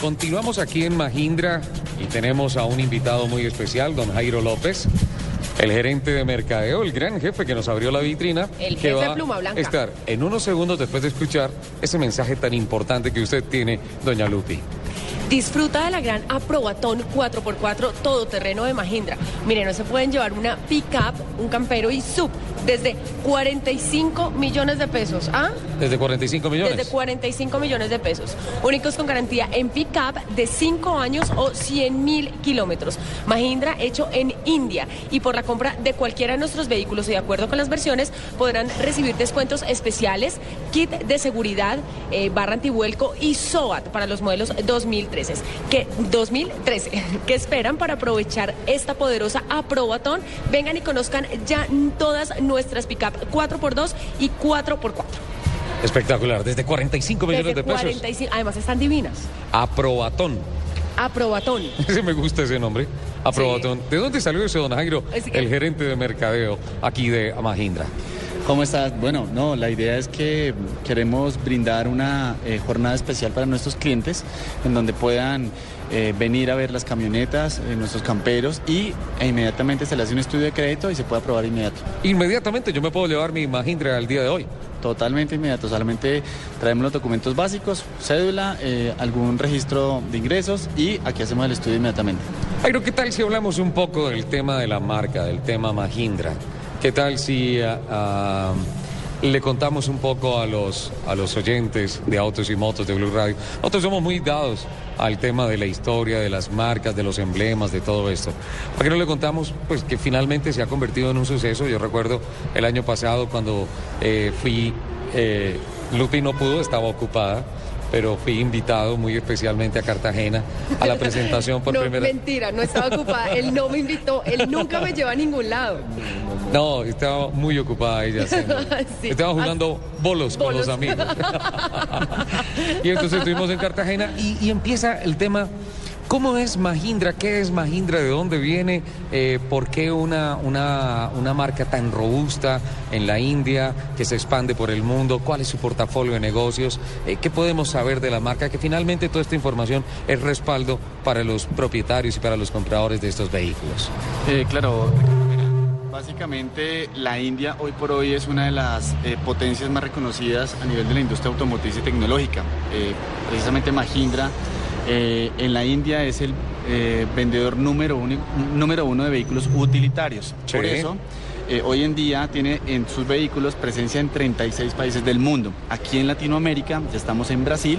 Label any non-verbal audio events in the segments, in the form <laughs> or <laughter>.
Continuamos aquí en Mahindra y tenemos a un invitado muy especial, don Jairo López, el gerente de mercadeo, el gran jefe que nos abrió la vitrina. El que jefe va pluma blanca. a estar en unos segundos después de escuchar ese mensaje tan importante que usted tiene, doña Lupi. Disfruta de la gran aprobatón 4x4 todoterreno de Mahindra. Mire, no se pueden llevar una pick-up, un campero y sub desde 45 millones de pesos. ¿Ah? Desde 45 millones. Desde 45 millones de pesos. Únicos con garantía en pick-up de 5 años o 100 mil kilómetros. Mahindra hecho en India. Y por la compra de cualquiera de nuestros vehículos y de acuerdo con las versiones, podrán recibir descuentos especiales, kit de seguridad, eh, barra antivuelco y SOAT para los modelos 2013. Que, 2013. ¿Qué esperan para aprovechar esta poderosa aprobatón? Vengan y conozcan ya todas nuestras pick-up 4x2 y 4x4. Espectacular, desde 45 millones Desde de pesos. 45, además están divinas. Aprobatón. Aprobatón. <laughs> Ese me gusta ese nombre. Aprobatón. ¿De dónde salió ese don Jairo, que- el gerente de mercadeo aquí de Mahindra? ¿Cómo estás? Bueno, no, la idea es que queremos brindar una eh, jornada especial para nuestros clientes en donde puedan eh, venir a ver las camionetas, eh, nuestros camperos y e inmediatamente se le hace un estudio de crédito y se puede aprobar inmediato. Inmediatamente yo me puedo llevar mi Mahindra al día de hoy. Totalmente inmediato, solamente traemos los documentos básicos, cédula, eh, algún registro de ingresos y aquí hacemos el estudio inmediatamente. Jairo, ¿qué tal si hablamos un poco del tema de la marca, del tema Mahindra? ¿Qué tal si ah, ah, le contamos un poco a los, a los oyentes de Autos y Motos de Blue Radio? Nosotros somos muy dados al tema de la historia, de las marcas, de los emblemas, de todo esto. ¿Para qué no le contamos? Pues que finalmente se ha convertido en un suceso. Yo recuerdo el año pasado cuando eh, fui, eh, Lupi no pudo, estaba ocupada. Pero fui invitado muy especialmente a Cartagena a la presentación por <laughs> no, primera mentira, no estaba ocupada. Él no me invitó, él nunca me lleva a ningún lado. No, estaba muy ocupada ella. haciendo- <laughs> Sí. Estaba jugando bolos, con Bolos. los amigos. <laughs> y entonces estuvimos en Cartagena y, y empieza el tema. ¿Cómo es Mahindra? ¿Qué es Mahindra? ¿De dónde viene? Eh, ¿Por qué una, una, una marca tan robusta en la India que se expande por el mundo? ¿Cuál es su portafolio de negocios? Eh, ¿Qué podemos saber de la marca? Que finalmente toda esta información es respaldo para los propietarios y para los compradores de estos vehículos. Eh, claro, básicamente la India hoy por hoy es una de las eh, potencias más reconocidas a nivel de la industria automotriz y tecnológica. Precisamente Mahindra eh, en la India es el eh, vendedor número uno, número uno de vehículos utilitarios. Por eso, eh, hoy en día tiene en sus vehículos presencia en 36 países del mundo. Aquí en Latinoamérica ya estamos en Brasil,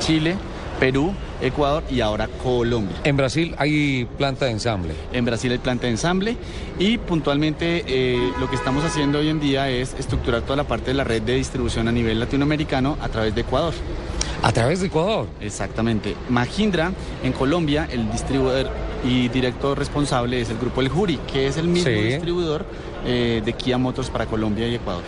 Chile, Perú, Ecuador y ahora Colombia. En Brasil hay planta de ensamble. En Brasil hay planta de ensamble y puntualmente eh, lo que estamos haciendo hoy en día es estructurar toda la parte de la red de distribución a nivel latinoamericano a través de Ecuador. A través de Ecuador. Exactamente. Mahindra en Colombia, el distribuidor y director responsable es el grupo El Juri, que es el mismo Sí. distribuidor eh, de Kia Motors para Colombia y Ecuador.